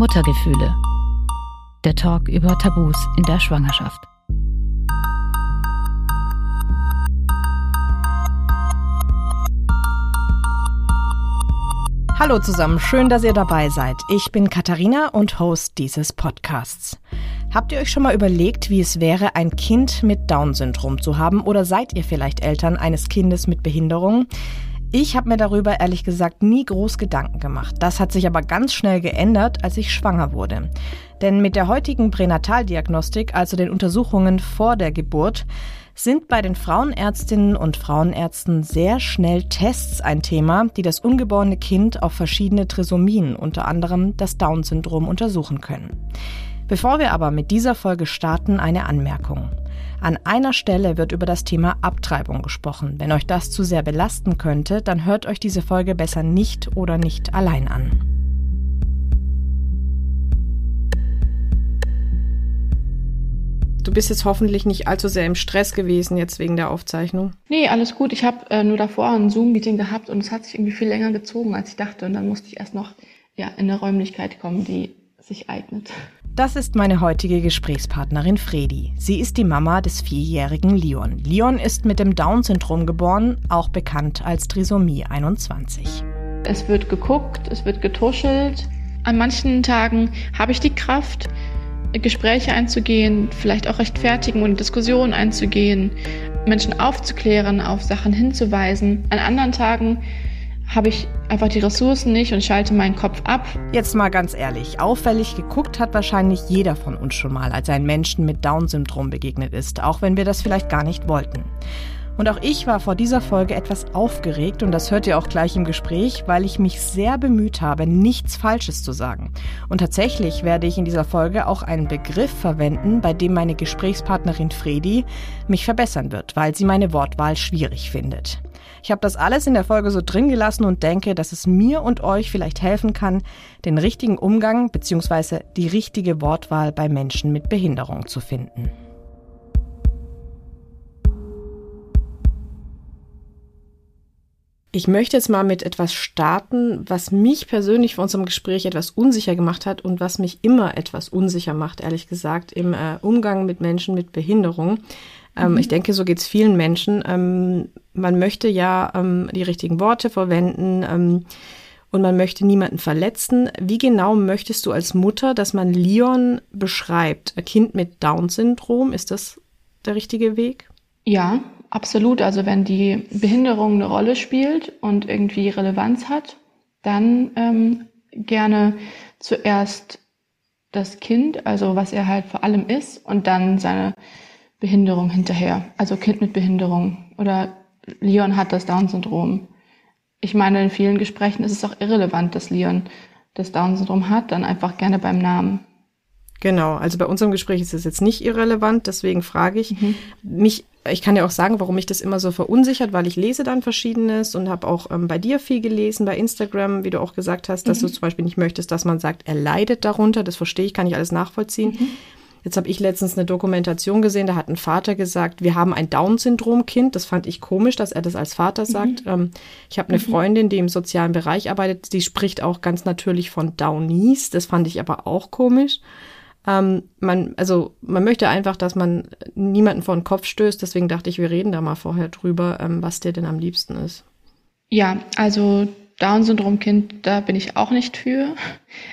Muttergefühle. Der Talk über Tabus in der Schwangerschaft. Hallo zusammen, schön, dass ihr dabei seid. Ich bin Katharina und Host dieses Podcasts. Habt ihr euch schon mal überlegt, wie es wäre, ein Kind mit Down-Syndrom zu haben oder seid ihr vielleicht Eltern eines Kindes mit Behinderung? Ich habe mir darüber ehrlich gesagt nie groß Gedanken gemacht. Das hat sich aber ganz schnell geändert, als ich schwanger wurde. Denn mit der heutigen Pränataldiagnostik, also den Untersuchungen vor der Geburt, sind bei den Frauenärztinnen und Frauenärzten sehr schnell Tests ein Thema, die das ungeborene Kind auf verschiedene Trisomien, unter anderem das Down-Syndrom, untersuchen können. Bevor wir aber mit dieser Folge starten, eine Anmerkung. An einer Stelle wird über das Thema Abtreibung gesprochen. Wenn euch das zu sehr belasten könnte, dann hört euch diese Folge besser nicht oder nicht allein an. Du bist jetzt hoffentlich nicht allzu sehr im Stress gewesen jetzt wegen der Aufzeichnung. Nee, alles gut. Ich habe äh, nur davor ein Zoom-Meeting gehabt und es hat sich irgendwie viel länger gezogen, als ich dachte. Und dann musste ich erst noch ja, in eine Räumlichkeit kommen, die sich eignet. Das ist meine heutige Gesprächspartnerin Fredi. Sie ist die Mama des vierjährigen Leon. Leon ist mit dem Down-Syndrom geboren, auch bekannt als Trisomie 21. Es wird geguckt, es wird getuschelt. An manchen Tagen habe ich die Kraft, Gespräche einzugehen, vielleicht auch rechtfertigen und Diskussionen einzugehen, Menschen aufzuklären, auf Sachen hinzuweisen. An anderen Tagen habe ich einfach die Ressourcen nicht und schalte meinen Kopf ab. Jetzt mal ganz ehrlich, auffällig geguckt hat wahrscheinlich jeder von uns schon mal, als ein Menschen mit Down-Syndrom begegnet ist, auch wenn wir das vielleicht gar nicht wollten. Und auch ich war vor dieser Folge etwas aufgeregt und das hört ihr auch gleich im Gespräch, weil ich mich sehr bemüht habe, nichts Falsches zu sagen. Und tatsächlich werde ich in dieser Folge auch einen Begriff verwenden, bei dem meine Gesprächspartnerin Fredi mich verbessern wird, weil sie meine Wortwahl schwierig findet. Ich habe das alles in der Folge so drin gelassen und denke, dass es mir und euch vielleicht helfen kann, den richtigen Umgang bzw. die richtige Wortwahl bei Menschen mit Behinderung zu finden. Ich möchte jetzt mal mit etwas starten, was mich persönlich vor unserem Gespräch etwas unsicher gemacht hat und was mich immer etwas unsicher macht, ehrlich gesagt, im äh, Umgang mit Menschen mit Behinderung. Ähm, mhm. Ich denke, so geht es vielen Menschen. Ähm, man möchte ja ähm, die richtigen Worte verwenden ähm, und man möchte niemanden verletzen. Wie genau möchtest du als Mutter, dass man Leon beschreibt? Ein Kind mit Down-Syndrom, ist das der richtige Weg? Ja, Absolut. Also wenn die Behinderung eine Rolle spielt und irgendwie Relevanz hat, dann ähm, gerne zuerst das Kind, also was er halt vor allem ist, und dann seine Behinderung hinterher. Also Kind mit Behinderung oder Leon hat das Down-Syndrom. Ich meine, in vielen Gesprächen ist es auch irrelevant, dass Leon das Down-Syndrom hat, dann einfach gerne beim Namen. Genau, also bei unserem Gespräch ist es jetzt nicht irrelevant, deswegen frage ich. Mhm. Mich ich kann ja auch sagen, warum mich das immer so verunsichert, weil ich lese dann Verschiedenes und habe auch ähm, bei dir viel gelesen, bei Instagram, wie du auch gesagt hast, dass mhm. du zum Beispiel nicht möchtest, dass man sagt, er leidet darunter. Das verstehe ich, kann ich alles nachvollziehen. Mhm. Jetzt habe ich letztens eine Dokumentation gesehen, da hat ein Vater gesagt, wir haben ein Down-Syndrom-Kind. Das fand ich komisch, dass er das als Vater mhm. sagt. Ähm, ich habe eine mhm. Freundin, die im sozialen Bereich arbeitet, die spricht auch ganz natürlich von Downies. Das fand ich aber auch komisch. Ähm, man, also man möchte einfach, dass man niemanden vor den Kopf stößt. Deswegen dachte ich, wir reden da mal vorher drüber, ähm, was dir denn am liebsten ist. Ja, also Down-Syndrom-Kind, da bin ich auch nicht für.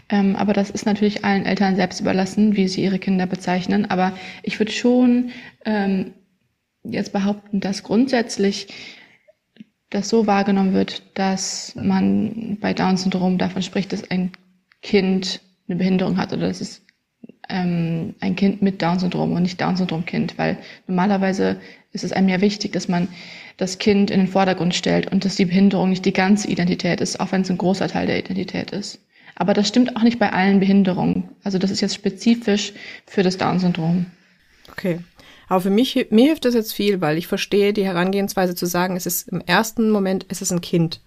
Ähm, aber das ist natürlich allen Eltern selbst überlassen, wie sie ihre Kinder bezeichnen. Aber ich würde schon ähm, jetzt behaupten, dass grundsätzlich das so wahrgenommen wird, dass man bei Down-Syndrom davon spricht, dass ein Kind eine Behinderung hat oder dass es ähm, ein Kind mit Down-Syndrom und nicht Down-Syndrom-Kind, weil normalerweise ist es einem ja wichtig, dass man das Kind in den Vordergrund stellt und dass die Behinderung nicht die ganze Identität ist, auch wenn es ein großer Teil der Identität ist. Aber das stimmt auch nicht bei allen Behinderungen. Also das ist jetzt spezifisch für das Down-Syndrom. Okay. Aber für mich, mir hilft das jetzt viel, weil ich verstehe die Herangehensweise zu sagen, es ist im ersten Moment, es ist ein Kind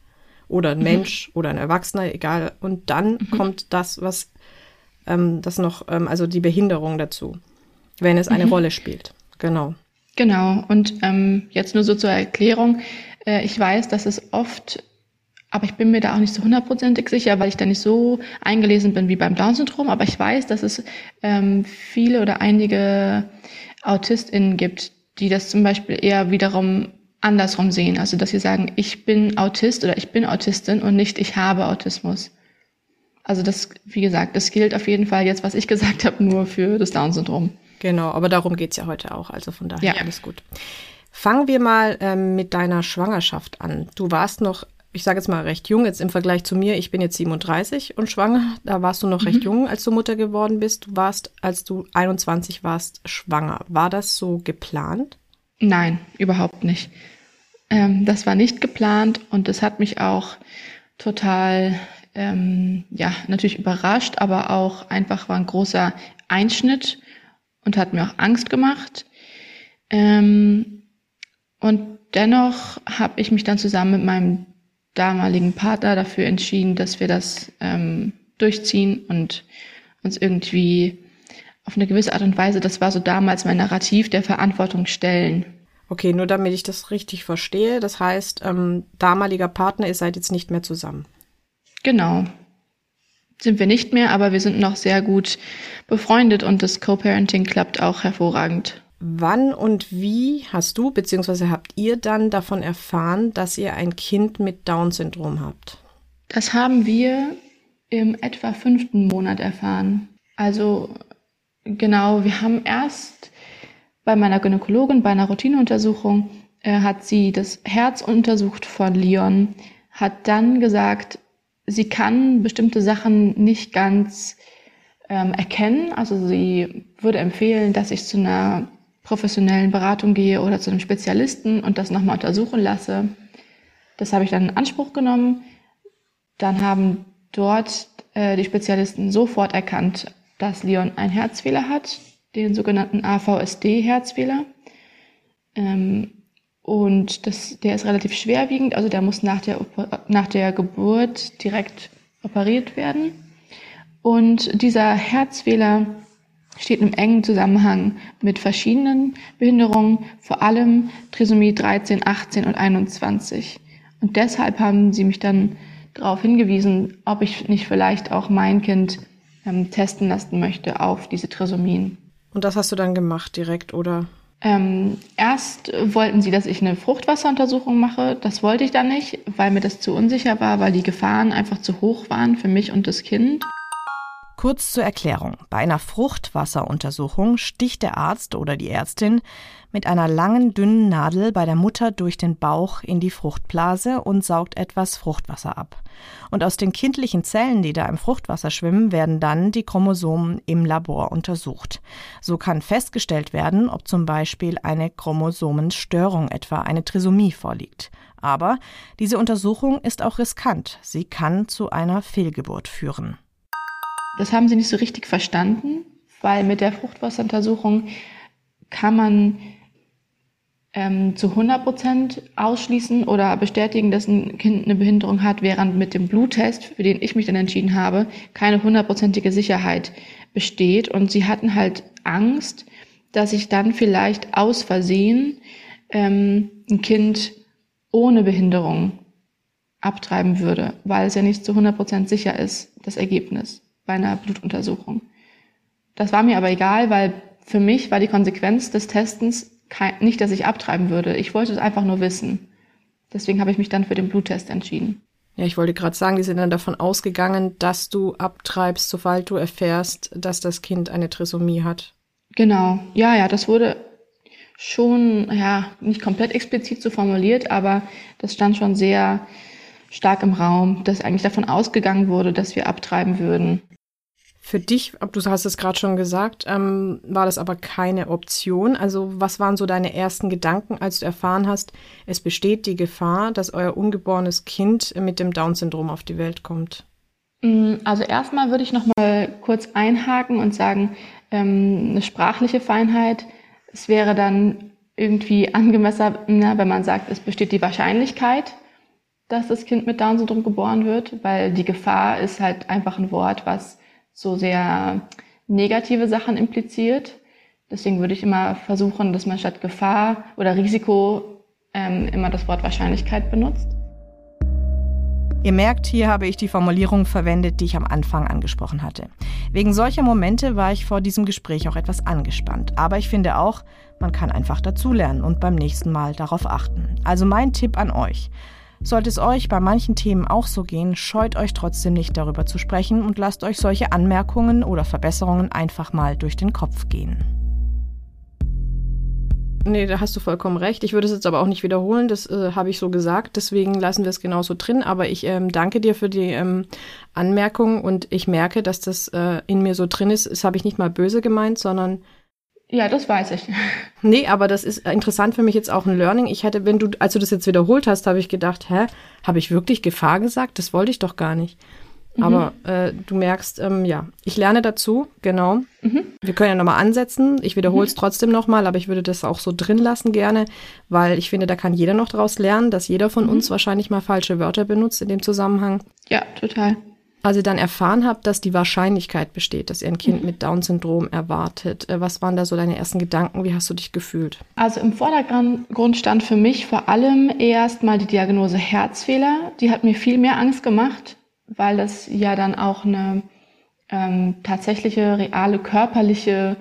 oder ein mhm. Mensch oder ein Erwachsener, egal. Und dann mhm. kommt das, was ähm, das noch, ähm, also die Behinderung dazu, wenn es eine mhm. Rolle spielt. Genau. Genau. Und ähm, jetzt nur so zur Erklärung. Äh, ich weiß, dass es oft aber ich bin mir da auch nicht so hundertprozentig sicher, weil ich da nicht so eingelesen bin wie beim Down-Syndrom. Aber ich weiß, dass es ähm, viele oder einige AutistInnen gibt, die das zum Beispiel eher wiederum andersrum sehen. Also, dass sie sagen, ich bin Autist oder ich bin Autistin und nicht ich habe Autismus. Also das, wie gesagt, das gilt auf jeden Fall jetzt, was ich gesagt habe, nur für das Down-Syndrom. Genau, aber darum geht's ja heute auch. Also von daher ja. alles gut. Fangen wir mal ähm, mit deiner Schwangerschaft an. Du warst noch, ich sage jetzt mal recht jung, jetzt im Vergleich zu mir, ich bin jetzt 37 und schwanger. Da warst du noch mhm. recht jung, als du Mutter geworden bist. Du warst, als du 21 warst, schwanger. War das so geplant? Nein, überhaupt nicht. Ähm, das war nicht geplant und das hat mich auch total, ähm, ja, natürlich überrascht, aber auch einfach war ein großer Einschnitt und hat mir auch Angst gemacht. Ähm, und dennoch habe ich mich dann zusammen mit meinem damaligen Partner dafür entschieden, dass wir das ähm, durchziehen und uns irgendwie auf eine gewisse Art und Weise, das war so damals mein Narrativ, der Verantwortung stellen. Okay, nur damit ich das richtig verstehe, das heißt, ähm, damaliger Partner, ihr seid jetzt nicht mehr zusammen. Genau. Sind wir nicht mehr, aber wir sind noch sehr gut befreundet und das Co-Parenting klappt auch hervorragend. Wann und wie hast du bzw. habt ihr dann davon erfahren, dass ihr ein Kind mit Down-Syndrom habt? Das haben wir im etwa fünften Monat erfahren. Also genau, wir haben erst bei meiner Gynäkologin bei einer Routineuntersuchung äh, hat sie das Herz untersucht von Leon, hat dann gesagt, sie kann bestimmte Sachen nicht ganz ähm, erkennen. Also sie würde empfehlen, dass ich zu einer professionellen Beratung gehe oder zu einem Spezialisten und das nochmal untersuchen lasse. Das habe ich dann in Anspruch genommen. Dann haben dort äh, die Spezialisten sofort erkannt, dass Leon einen Herzfehler hat, den sogenannten AVSD-Herzfehler. Ähm, und das, der ist relativ schwerwiegend, also der muss nach der, nach der Geburt direkt operiert werden. Und dieser Herzfehler steht im engen Zusammenhang mit verschiedenen Behinderungen, vor allem Trisomie 13, 18 und 21. Und deshalb haben sie mich dann darauf hingewiesen, ob ich nicht vielleicht auch mein Kind ähm, testen lassen möchte auf diese Trisomien. Und das hast du dann gemacht direkt, oder? Ähm, erst wollten sie, dass ich eine Fruchtwasseruntersuchung mache. Das wollte ich dann nicht, weil mir das zu unsicher war, weil die Gefahren einfach zu hoch waren für mich und das Kind. Kurz zur Erklärung. Bei einer Fruchtwasseruntersuchung sticht der Arzt oder die Ärztin mit einer langen, dünnen Nadel bei der Mutter durch den Bauch in die Fruchtblase und saugt etwas Fruchtwasser ab. Und aus den kindlichen Zellen, die da im Fruchtwasser schwimmen, werden dann die Chromosomen im Labor untersucht. So kann festgestellt werden, ob zum Beispiel eine Chromosomenstörung, etwa eine Trisomie, vorliegt. Aber diese Untersuchung ist auch riskant. Sie kann zu einer Fehlgeburt führen. Das haben sie nicht so richtig verstanden, weil mit der Fruchtwasseruntersuchung kann man ähm, zu 100 Prozent ausschließen oder bestätigen, dass ein Kind eine Behinderung hat, während mit dem Bluttest, für den ich mich dann entschieden habe, keine hundertprozentige Sicherheit besteht. Und sie hatten halt Angst, dass ich dann vielleicht aus Versehen ähm, ein Kind ohne Behinderung abtreiben würde, weil es ja nicht zu 100 Prozent sicher ist, das Ergebnis bei einer Blutuntersuchung. Das war mir aber egal, weil für mich war die Konsequenz des Testens kein, nicht, dass ich abtreiben würde. Ich wollte es einfach nur wissen. Deswegen habe ich mich dann für den Bluttest entschieden. Ja, ich wollte gerade sagen, die sind dann davon ausgegangen, dass du abtreibst, sobald du erfährst, dass das Kind eine Trisomie hat. Genau. Ja, ja, das wurde schon, ja, nicht komplett explizit so formuliert, aber das stand schon sehr stark im Raum, dass eigentlich davon ausgegangen wurde, dass wir abtreiben würden. Für dich, du hast es gerade schon gesagt, ähm, war das aber keine Option. Also was waren so deine ersten Gedanken, als du erfahren hast, es besteht die Gefahr, dass euer ungeborenes Kind mit dem Down-Syndrom auf die Welt kommt? Mm, also erstmal würde ich noch mal kurz einhaken und sagen, ähm, eine sprachliche Feinheit. Es wäre dann irgendwie angemessener, wenn man sagt, es besteht die Wahrscheinlichkeit, dass das Kind mit Down-Syndrom geboren wird, weil die Gefahr ist halt einfach ein Wort, was so sehr negative Sachen impliziert. Deswegen würde ich immer versuchen, dass man statt Gefahr oder Risiko ähm, immer das Wort Wahrscheinlichkeit benutzt. Ihr merkt, hier habe ich die Formulierung verwendet, die ich am Anfang angesprochen hatte. Wegen solcher Momente war ich vor diesem Gespräch auch etwas angespannt. Aber ich finde auch, man kann einfach dazulernen und beim nächsten Mal darauf achten. Also mein Tipp an euch. Sollte es euch bei manchen Themen auch so gehen, scheut euch trotzdem nicht darüber zu sprechen und lasst euch solche Anmerkungen oder Verbesserungen einfach mal durch den Kopf gehen. Nee, da hast du vollkommen recht. Ich würde es jetzt aber auch nicht wiederholen, das äh, habe ich so gesagt. Deswegen lassen wir es genauso drin. Aber ich ähm, danke dir für die ähm, Anmerkung und ich merke, dass das äh, in mir so drin ist. Das habe ich nicht mal böse gemeint, sondern. Ja, das weiß ich. Nee, aber das ist interessant für mich jetzt auch ein Learning. Ich hätte, wenn du, als du das jetzt wiederholt hast, habe ich gedacht, hä, habe ich wirklich Gefahr gesagt? Das wollte ich doch gar nicht. Mhm. Aber äh, du merkst, ähm, ja, ich lerne dazu, genau. Mhm. Wir können ja nochmal ansetzen. Ich wiederhole es mhm. trotzdem nochmal, aber ich würde das auch so drin lassen gerne, weil ich finde, da kann jeder noch daraus lernen, dass jeder von mhm. uns wahrscheinlich mal falsche Wörter benutzt in dem Zusammenhang. Ja, total. Als ihr dann erfahren habt, dass die Wahrscheinlichkeit besteht, dass ihr ein Kind mhm. mit Down-Syndrom erwartet, äh, was waren da so deine ersten Gedanken? Wie hast du dich gefühlt? Also im Vordergrund stand für mich vor allem erst mal die Diagnose Herzfehler. Die hat mir viel mehr Angst gemacht weil das ja dann auch eine ähm, tatsächliche, reale, körperliche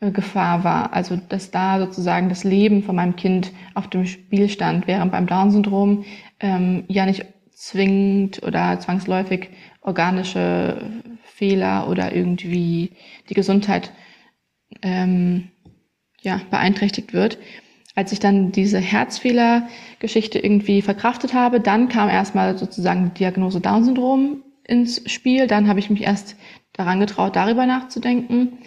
äh, Gefahr war. Also dass da sozusagen das Leben von meinem Kind auf dem Spiel stand, während beim Down-Syndrom ähm, ja nicht zwingend oder zwangsläufig organische Fehler oder irgendwie die Gesundheit ähm, ja, beeinträchtigt wird. Als ich dann diese Herzfehler-Geschichte irgendwie verkraftet habe, dann kam erstmal sozusagen die Diagnose Down-Syndrom ins Spiel. Dann habe ich mich erst daran getraut, darüber nachzudenken.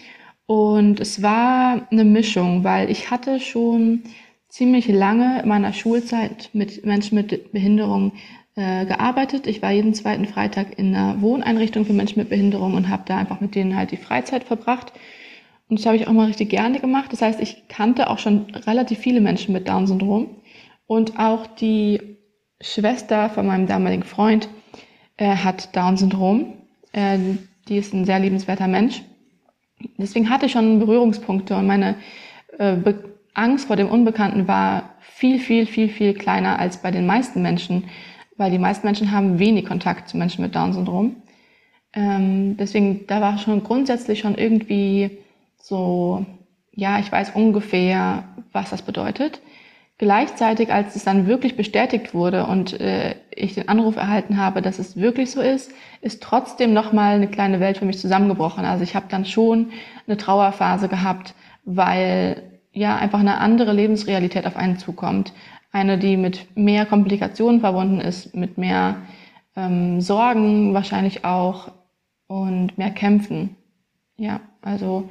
Und es war eine Mischung, weil ich hatte schon ziemlich lange in meiner Schulzeit mit Menschen mit Behinderung äh, gearbeitet. Ich war jeden zweiten Freitag in einer Wohneinrichtung für Menschen mit Behinderung und habe da einfach mit denen halt die Freizeit verbracht. Und das habe ich auch mal richtig gerne gemacht. Das heißt, ich kannte auch schon relativ viele Menschen mit Down-Syndrom. Und auch die Schwester von meinem damaligen Freund äh, hat Down-Syndrom. Äh, die ist ein sehr liebenswerter Mensch. Deswegen hatte ich schon Berührungspunkte und meine äh, Angst vor dem Unbekannten war viel, viel, viel, viel kleiner als bei den meisten Menschen, weil die meisten Menschen haben wenig Kontakt zu Menschen mit Down-Syndrom. Ähm, deswegen, da war schon grundsätzlich schon irgendwie so, ja, ich weiß ungefähr, was das bedeutet. Gleichzeitig, als es dann wirklich bestätigt wurde und äh, ich den Anruf erhalten habe, dass es wirklich so ist, ist trotzdem nochmal eine kleine Welt für mich zusammengebrochen. Also ich habe dann schon eine Trauerphase gehabt, weil ja einfach eine andere Lebensrealität auf einen zukommt. Eine, die mit mehr Komplikationen verbunden ist, mit mehr ähm, Sorgen wahrscheinlich auch und mehr Kämpfen. Ja, also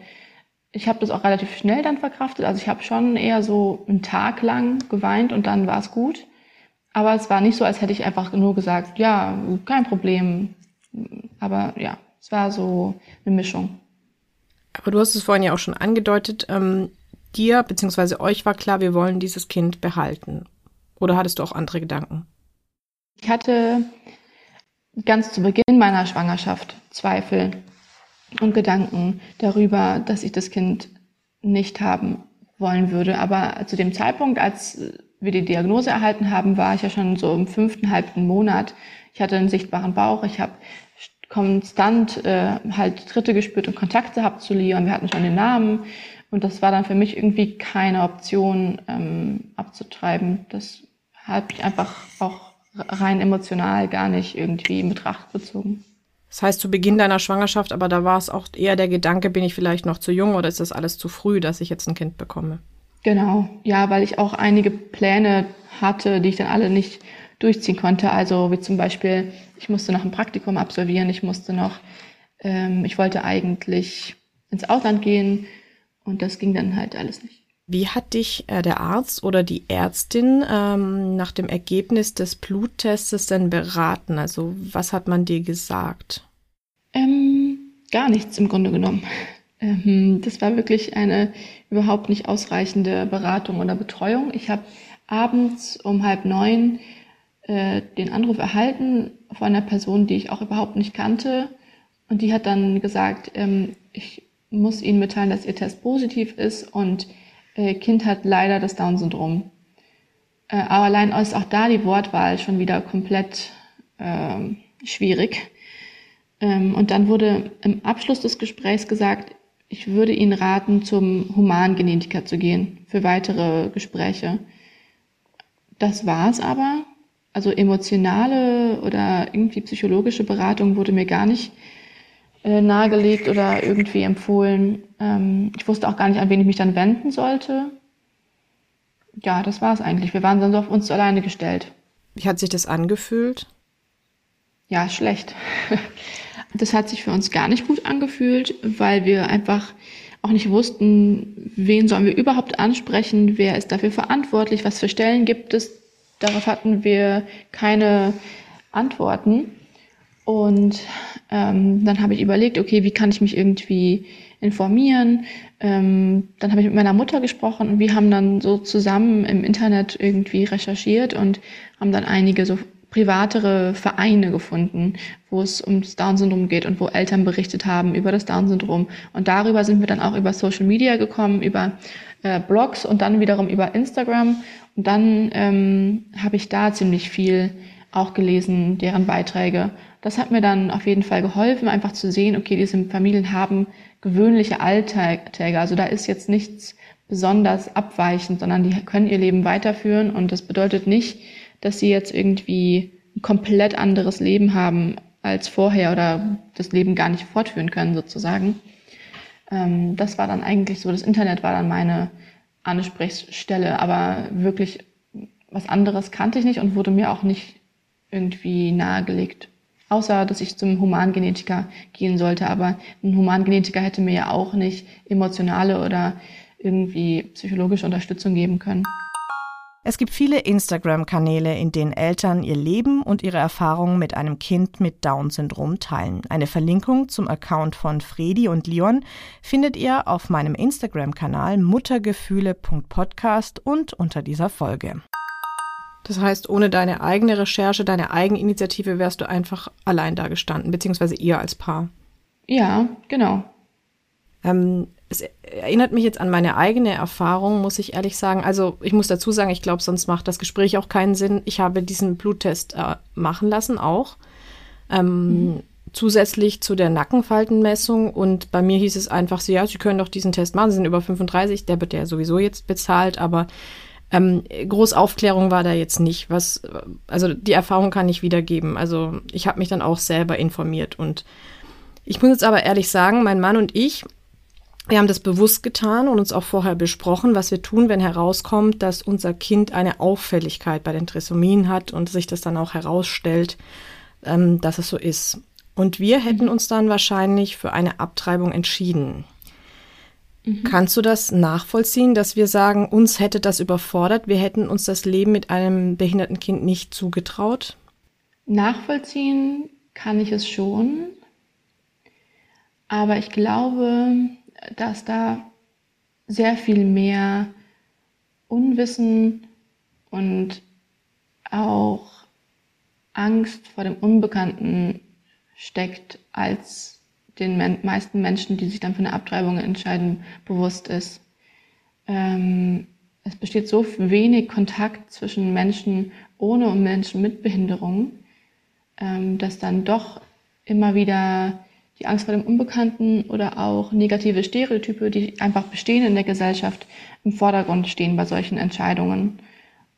ich habe das auch relativ schnell dann verkraftet. Also ich habe schon eher so einen Tag lang geweint und dann war es gut. Aber es war nicht so, als hätte ich einfach nur gesagt, ja, kein Problem. Aber ja, es war so eine Mischung. Aber du hast es vorhin ja auch schon angedeutet, ähm, dir bzw. euch war klar, wir wollen dieses Kind behalten. Oder hattest du auch andere Gedanken? Ich hatte ganz zu Beginn meiner Schwangerschaft Zweifel und Gedanken darüber, dass ich das Kind nicht haben wollen würde. Aber zu dem Zeitpunkt, als wir die Diagnose erhalten haben, war ich ja schon so im fünften, halbten Monat. Ich hatte einen sichtbaren Bauch. Ich habe konstant äh, halt Tritte gespürt und Kontakte gehabt zu Leon. Wir hatten schon den Namen. Und das war dann für mich irgendwie keine Option ähm, abzutreiben. Das habe ich einfach auch rein emotional gar nicht irgendwie in Betracht gezogen. Das heißt, zu Beginn deiner Schwangerschaft, aber da war es auch eher der Gedanke, bin ich vielleicht noch zu jung oder ist das alles zu früh, dass ich jetzt ein Kind bekomme? Genau, ja, weil ich auch einige Pläne hatte, die ich dann alle nicht durchziehen konnte. Also wie zum Beispiel, ich musste noch ein Praktikum absolvieren, ich musste noch, ähm, ich wollte eigentlich ins Ausland gehen und das ging dann halt alles nicht. Wie hat dich äh, der Arzt oder die Ärztin ähm, nach dem Ergebnis des Bluttestes denn beraten? Also was hat man dir gesagt? Ähm, gar nichts im Grunde genommen. Ähm, das war wirklich eine überhaupt nicht ausreichende Beratung oder Betreuung. Ich habe abends um halb neun äh, den Anruf erhalten von einer Person, die ich auch überhaupt nicht kannte. Und die hat dann gesagt, ähm, ich muss Ihnen mitteilen, dass Ihr Test positiv ist und Kind hat leider das Down-Syndrom. Äh, aber allein ist auch da die Wortwahl schon wieder komplett äh, schwierig. Ähm, und dann wurde im Abschluss des Gesprächs gesagt, ich würde Ihnen raten, zum Humangenetiker zu gehen für weitere Gespräche. Das war es aber. Also emotionale oder irgendwie psychologische Beratung wurde mir gar nicht äh, nahegelegt oder irgendwie empfohlen. Ähm, ich wusste auch gar nicht, an wen ich mich dann wenden sollte. Ja, das war es eigentlich. Wir waren dann so auf uns alleine gestellt. Wie hat sich das angefühlt? Ja, schlecht. Das hat sich für uns gar nicht gut angefühlt, weil wir einfach auch nicht wussten, wen sollen wir überhaupt ansprechen, wer ist dafür verantwortlich, was für Stellen gibt es. Darauf hatten wir keine Antworten. Und ähm, dann habe ich überlegt, okay, wie kann ich mich irgendwie informieren? Ähm, dann habe ich mit meiner Mutter gesprochen und wir haben dann so zusammen im Internet irgendwie recherchiert und haben dann einige so privatere Vereine gefunden, wo es ums Down-Syndrom geht und wo Eltern berichtet haben über das Down-Syndrom. Und darüber sind wir dann auch über Social Media gekommen, über äh, Blogs und dann wiederum über Instagram. Und dann ähm, habe ich da ziemlich viel auch gelesen, deren Beiträge. Das hat mir dann auf jeden Fall geholfen, einfach zu sehen, okay, diese Familien haben gewöhnliche Alltäge. Also da ist jetzt nichts besonders abweichend, sondern die können ihr Leben weiterführen. Und das bedeutet nicht, dass sie jetzt irgendwie ein komplett anderes Leben haben als vorher oder das Leben gar nicht fortführen können sozusagen. Ähm, das war dann eigentlich so, das Internet war dann meine Ansprechstelle, aber wirklich was anderes kannte ich nicht und wurde mir auch nicht irgendwie nahegelegt. Außer, dass ich zum Humangenetiker gehen sollte. Aber ein Humangenetiker hätte mir ja auch nicht emotionale oder irgendwie psychologische Unterstützung geben können. Es gibt viele Instagram-Kanäle, in denen Eltern ihr Leben und ihre Erfahrungen mit einem Kind mit Down-Syndrom teilen. Eine Verlinkung zum Account von Fredi und Leon findet ihr auf meinem Instagram-Kanal muttergefühle.podcast und unter dieser Folge. Das heißt, ohne deine eigene Recherche, deine Eigeninitiative wärst du einfach allein da gestanden, beziehungsweise ihr als Paar. Ja, genau. Ähm, es erinnert mich jetzt an meine eigene Erfahrung, muss ich ehrlich sagen. Also ich muss dazu sagen, ich glaube, sonst macht das Gespräch auch keinen Sinn. Ich habe diesen Bluttest äh, machen lassen auch. Ähm, mhm. Zusätzlich zu der Nackenfaltenmessung und bei mir hieß es einfach so, ja, Sie können doch diesen Test machen, Sie sind über 35, der wird ja sowieso jetzt bezahlt, aber ähm, groß Aufklärung war da jetzt nicht. Was, also die Erfahrung kann ich wiedergeben. Also ich habe mich dann auch selber informiert und ich muss jetzt aber ehrlich sagen, mein Mann und ich, wir haben das bewusst getan und uns auch vorher besprochen, was wir tun, wenn herauskommt, dass unser Kind eine Auffälligkeit bei den Trisomien hat und sich das dann auch herausstellt, ähm, dass es so ist. Und wir hätten uns dann wahrscheinlich für eine Abtreibung entschieden. Mhm. Kannst du das nachvollziehen, dass wir sagen, uns hätte das überfordert, wir hätten uns das Leben mit einem behinderten Kind nicht zugetraut? Nachvollziehen kann ich es schon, aber ich glaube, dass da sehr viel mehr Unwissen und auch Angst vor dem Unbekannten steckt, als den meisten Menschen, die sich dann für eine Abtreibung entscheiden, bewusst ist. Ähm, es besteht so wenig Kontakt zwischen Menschen ohne und Menschen mit Behinderung, ähm, dass dann doch immer wieder die Angst vor dem Unbekannten oder auch negative Stereotype, die einfach bestehen in der Gesellschaft, im Vordergrund stehen bei solchen Entscheidungen.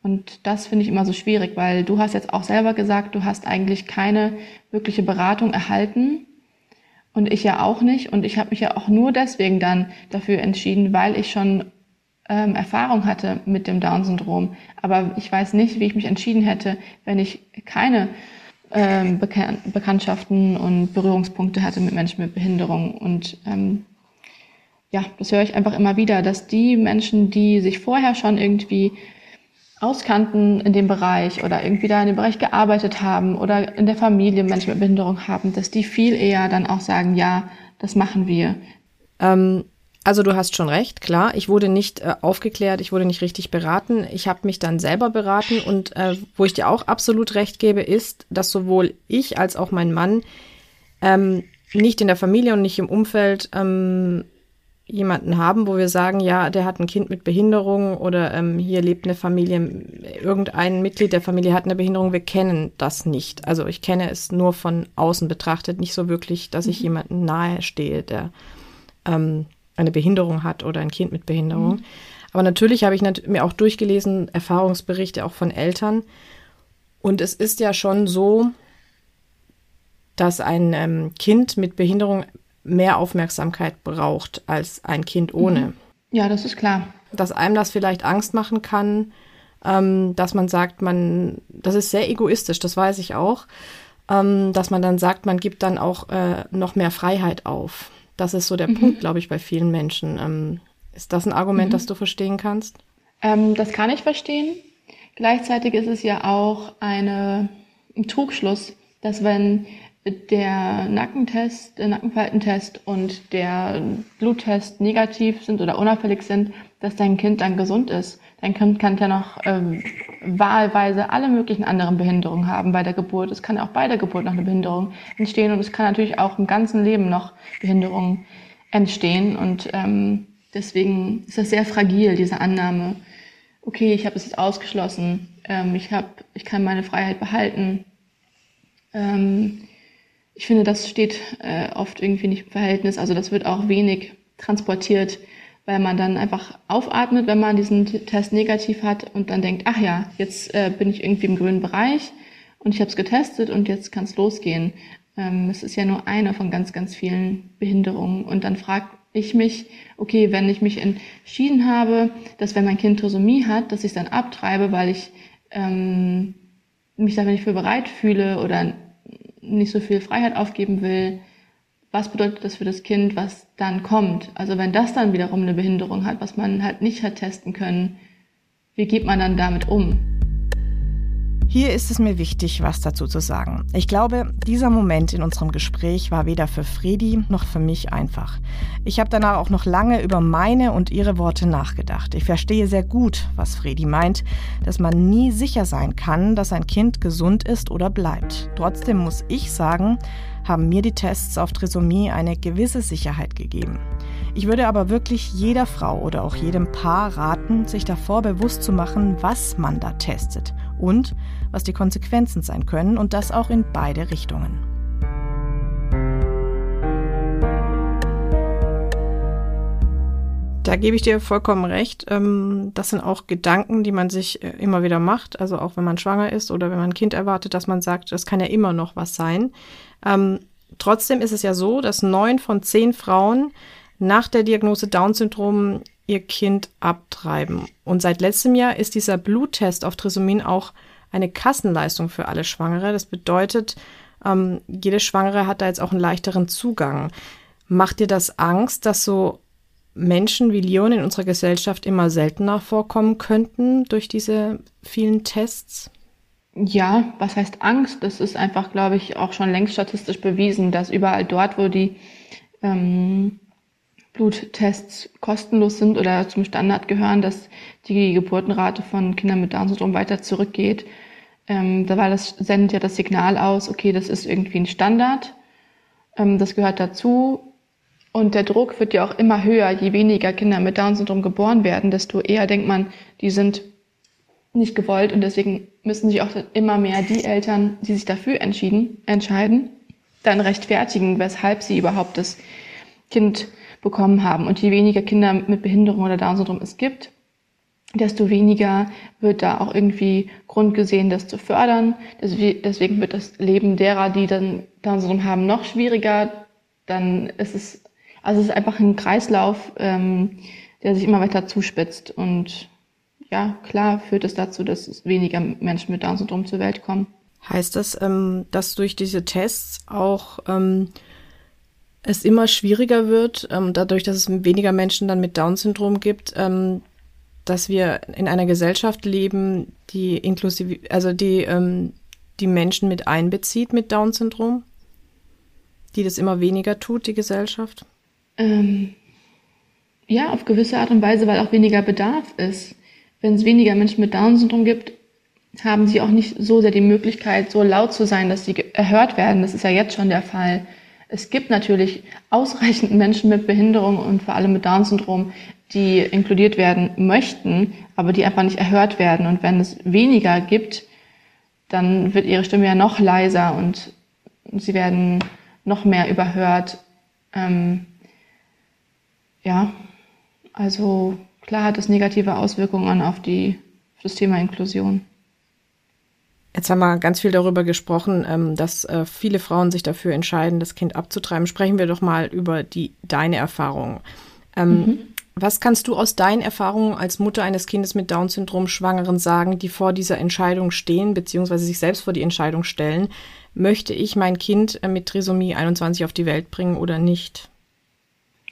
Und das finde ich immer so schwierig, weil du hast jetzt auch selber gesagt, du hast eigentlich keine wirkliche Beratung erhalten und ich ja auch nicht. Und ich habe mich ja auch nur deswegen dann dafür entschieden, weil ich schon ähm, Erfahrung hatte mit dem Down-Syndrom. Aber ich weiß nicht, wie ich mich entschieden hätte, wenn ich keine ähm, Bekan Bekanntschaften und Berührungspunkte hatte mit Menschen mit Behinderung. Und ähm, ja, das höre ich einfach immer wieder, dass die Menschen, die sich vorher schon irgendwie auskannten in dem Bereich oder irgendwie da in dem Bereich gearbeitet haben oder in der Familie Menschen mit Behinderung haben, dass die viel eher dann auch sagen, ja, das machen wir. Ähm, also du hast schon recht, klar. Ich wurde nicht äh, aufgeklärt, ich wurde nicht richtig beraten. Ich habe mich dann selber beraten und äh, wo ich dir auch absolut recht gebe, ist, dass sowohl ich als auch mein Mann ähm, nicht in der Familie und nicht im Umfeld ähm, jemanden haben, wo wir sagen, ja, der hat ein Kind mit Behinderung oder ähm, hier lebt eine Familie, irgendein Mitglied der Familie hat eine Behinderung, wir kennen das nicht. Also ich kenne es nur von außen betrachtet, nicht so wirklich, dass ich mhm. jemanden nahe stehe, der ähm, eine Behinderung hat oder ein Kind mit Behinderung. Mhm. Aber natürlich habe ich mir auch durchgelesen, Erfahrungsberichte auch von Eltern. Und es ist ja schon so, dass ein ähm, Kind mit Behinderung mehr Aufmerksamkeit braucht als ein Kind ohne. Mhm. Ja, das ist klar. Dass einem das vielleicht Angst machen kann, ähm, dass man sagt, man, das ist sehr egoistisch, das weiß ich auch, ähm, dass man dann sagt, man gibt dann auch äh, noch mehr Freiheit auf. Das ist so der mhm. Punkt, glaube ich, bei vielen Menschen. Ähm, ist das ein Argument, mhm. das du verstehen kannst? Ähm, das kann ich verstehen. Gleichzeitig ist es ja auch eine, ein Trugschluss, dass wenn der Nackentest, der Nackenfaltentest und der Bluttest negativ sind oder unauffällig sind, dass dein Kind dann gesund ist. Dein Kind kann ja noch ähm, wahlweise alle möglichen anderen Behinderungen haben bei der Geburt. Es kann auch bei der Geburt noch eine Behinderung entstehen und es kann natürlich auch im ganzen Leben noch Behinderungen entstehen. Und ähm, deswegen ist das sehr fragil, diese Annahme. Okay, ich habe es jetzt ausgeschlossen. Ähm, ich, hab, ich kann meine Freiheit behalten. Ähm, ich finde, das steht äh, oft irgendwie nicht im Verhältnis. Also das wird auch wenig transportiert, weil man dann einfach aufatmet, wenn man diesen Test negativ hat und dann denkt, ach ja, jetzt äh, bin ich irgendwie im grünen Bereich und ich habe es getestet und jetzt kann es losgehen. Ähm, es ist ja nur eine von ganz, ganz vielen Behinderungen. Und dann frage ich mich, okay, wenn ich mich entschieden habe, dass wenn mein Kind Trisomie hat, dass ich es dann abtreibe, weil ich ähm, mich dafür nicht für bereit fühle oder nicht so viel Freiheit aufgeben will, was bedeutet das für das Kind, was dann kommt? Also wenn das dann wiederum eine Behinderung hat, was man halt nicht hat testen können, wie geht man dann damit um? Hier ist es mir wichtig, was dazu zu sagen. Ich glaube, dieser Moment in unserem Gespräch war weder für Fredi noch für mich einfach. Ich habe danach auch noch lange über meine und ihre Worte nachgedacht. Ich verstehe sehr gut, was Fredi meint, dass man nie sicher sein kann, dass ein Kind gesund ist oder bleibt. Trotzdem muss ich sagen, haben mir die Tests auf Trisomie eine gewisse Sicherheit gegeben. Ich würde aber wirklich jeder Frau oder auch jedem Paar raten, sich davor bewusst zu machen, was man da testet und was die Konsequenzen sein können und das auch in beide Richtungen. Da gebe ich dir vollkommen recht. Ähm, das sind auch Gedanken, die man sich äh, immer wieder macht. Also auch wenn man schwanger ist oder wenn man ein Kind erwartet, dass man sagt, das kann ja immer noch was sein. Ähm, trotzdem ist es ja so, dass neun von zehn Frauen nach der Diagnose Down-Syndrom ihr Kind abtreiben. Und seit letztem Jahr ist dieser Bluttest auf Trisomien auch eine Kassenleistung für alle Schwangere. Das bedeutet, ähm, jede Schwangere hat da jetzt auch einen leichteren Zugang. Macht dir das Angst, dass so Menschen wie Leon in unserer Gesellschaft immer seltener vorkommen könnten durch diese vielen Tests? Ja, was heißt Angst? Das ist einfach, glaube ich, auch schon längst statistisch bewiesen, dass überall dort, wo die ähm, Bluttests kostenlos sind oder zum Standard gehören, dass die Geburtenrate von Kindern mit Down-Syndrom weiter zurückgeht. Ähm, da war das sendet ja das Signal aus, okay, das ist irgendwie ein Standard, ähm, das gehört dazu. Und der Druck wird ja auch immer höher, je weniger Kinder mit Down-Syndrom geboren werden, desto eher denkt man, die sind nicht gewollt und deswegen müssen sich auch immer mehr die Eltern, die sich dafür entschieden, entscheiden, dann rechtfertigen, weshalb sie überhaupt das Kind bekommen haben. Und je weniger Kinder mit Behinderung oder Down-Syndrom es gibt, desto weniger wird da auch irgendwie Grund gesehen, das zu fördern. Deswegen wird das Leben derer, die dann Down-Syndrom haben, noch schwieriger. Dann ist es, also es ist einfach ein Kreislauf, ähm, der sich immer weiter zuspitzt. Und ja, klar führt es dazu, dass weniger Menschen mit Down-Syndrom zur Welt kommen. Heißt das, ähm, dass durch diese Tests auch ähm, es immer schwieriger wird, ähm, dadurch, dass es weniger Menschen dann mit Down-Syndrom gibt, ähm, dass wir in einer Gesellschaft leben, die inklusive, also die ähm, die Menschen mit einbezieht mit Down-Syndrom, die das immer weniger tut, die Gesellschaft? Ähm, ja, auf gewisse Art und Weise, weil auch weniger Bedarf ist. Wenn es weniger Menschen mit Down-Syndrom gibt, haben sie auch nicht so sehr die Möglichkeit, so laut zu sein, dass sie erhört werden. Das ist ja jetzt schon der Fall es gibt natürlich ausreichend Menschen mit Behinderung und vor allem mit Down-Syndrom, die inkludiert werden möchten, aber die einfach nicht erhört werden. Und wenn es weniger gibt, dann wird ihre Stimme ja noch leiser und sie werden noch mehr überhört. Ähm, ja, also klar hat es negative Auswirkungen auf, die, auf das Thema Inklusion. Jetzt haben wir ganz viel darüber gesprochen, ähm, dass äh, viele Frauen sich dafür entscheiden, das Kind abzutreiben. Sprechen wir doch mal über die deine Erfahrung. Ähm, mhm. Was kannst du aus deinen Erfahrungen als Mutter eines Kindes mit Down-Syndrom Schwangeren sagen, die vor dieser Entscheidung stehen, beziehungsweise sich selbst vor die Entscheidung stellen, möchte ich mein Kind äh, mit Trisomie 21 auf die Welt bringen oder nicht?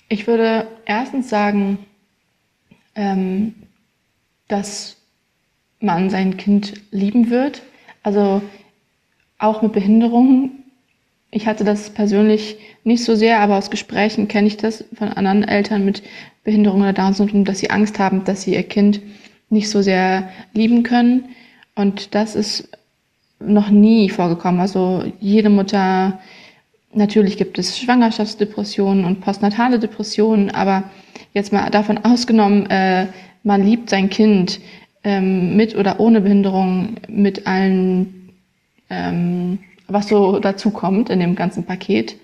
Ich würde erstens sagen, ähm, dass man sein Kind lieben wird, also auch mit Behinderungen. Ich hatte das persönlich nicht so sehr, aber aus Gesprächen kenne ich das von anderen Eltern mit Behinderung oder Down-Syndrom, dass sie Angst haben, dass sie ihr Kind nicht so sehr lieben können. Und das ist noch nie vorgekommen. Also jede Mutter, natürlich gibt es Schwangerschaftsdepressionen und postnatale Depressionen, aber jetzt mal davon ausgenommen, äh, man liebt sein Kind, ähm, mit oder ohne Behinderung, mit allen, ähm, was so dazu kommt in dem ganzen Paket.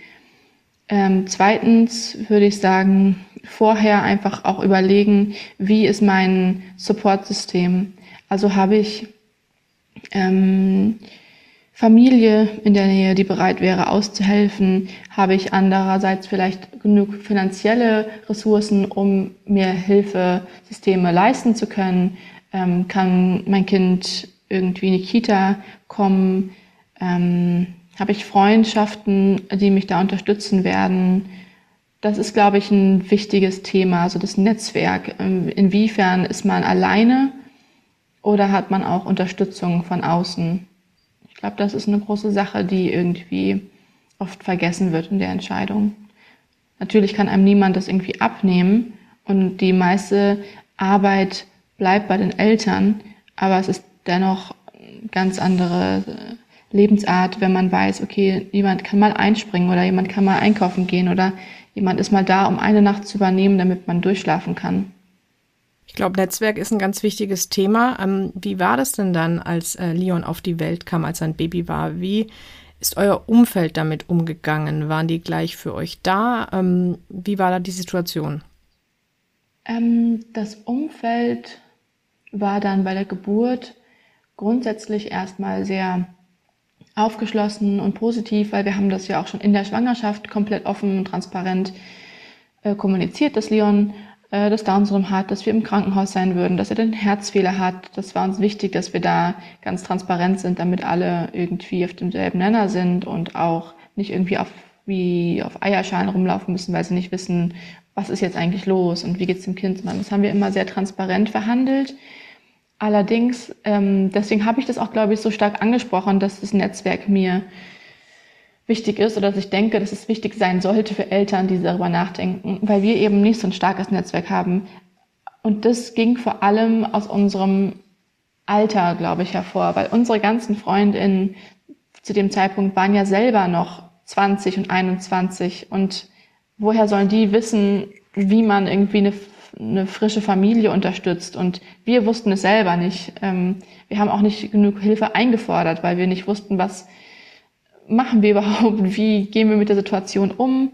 Ähm, zweitens würde ich sagen, vorher einfach auch überlegen, wie ist mein Supportsystem. Also habe ich ähm, Familie in der Nähe, die bereit wäre auszuhelfen? Habe ich andererseits vielleicht genug finanzielle Ressourcen, um mir Hilfesysteme leisten zu können? Ähm, kann mein Kind irgendwie in die Kita kommen, ähm, habe ich Freundschaften, die mich da unterstützen werden. Das ist, glaube ich, ein wichtiges Thema, also das Netzwerk. Ähm, inwiefern ist man alleine oder hat man auch Unterstützung von außen? Ich glaube, das ist eine große Sache, die irgendwie oft vergessen wird in der Entscheidung. Natürlich kann einem niemand das irgendwie abnehmen und die meiste Arbeit bleibt bei den Eltern, aber es ist dennoch eine ganz andere äh, Lebensart, wenn man weiß, okay, jemand kann mal einspringen oder jemand kann mal einkaufen gehen oder jemand ist mal da, um eine Nacht zu übernehmen, damit man durchschlafen kann. Ich glaube, Netzwerk ist ein ganz wichtiges Thema. Ähm, wie war das denn dann, als äh, Leon auf die Welt kam, als er ein Baby war? Wie ist euer Umfeld damit umgegangen? Waren die gleich für euch da? Ähm, wie war da die Situation? Ähm, das Umfeld war dann bei der Geburt grundsätzlich erstmal sehr aufgeschlossen und positiv, weil wir haben das ja auch schon in der Schwangerschaft komplett offen und transparent äh, kommuniziert, dass Leon äh, das Down-Syndrom hat, dass wir im Krankenhaus sein würden, dass er den Herzfehler hat. Das war uns wichtig, dass wir da ganz transparent sind, damit alle irgendwie auf demselben Nenner sind und auch nicht irgendwie auf, wie auf Eierschalen rumlaufen müssen, weil sie nicht wissen, was ist jetzt eigentlich los und wie geht's dem Kind. Das haben wir immer sehr transparent verhandelt. Allerdings, ähm, deswegen habe ich das auch, glaube ich, so stark angesprochen, dass das Netzwerk mir wichtig ist oder dass ich denke, dass es wichtig sein sollte für Eltern, die darüber nachdenken, weil wir eben nicht so ein starkes Netzwerk haben. Und das ging vor allem aus unserem Alter, glaube ich, hervor, weil unsere ganzen Freundinnen zu dem Zeitpunkt waren ja selber noch 20 und 21 und woher sollen die wissen, wie man irgendwie eine eine frische Familie unterstützt. Und wir wussten es selber nicht. Ähm, wir haben auch nicht genug Hilfe eingefordert, weil wir nicht wussten, was machen wir überhaupt, wie gehen wir mit der Situation um.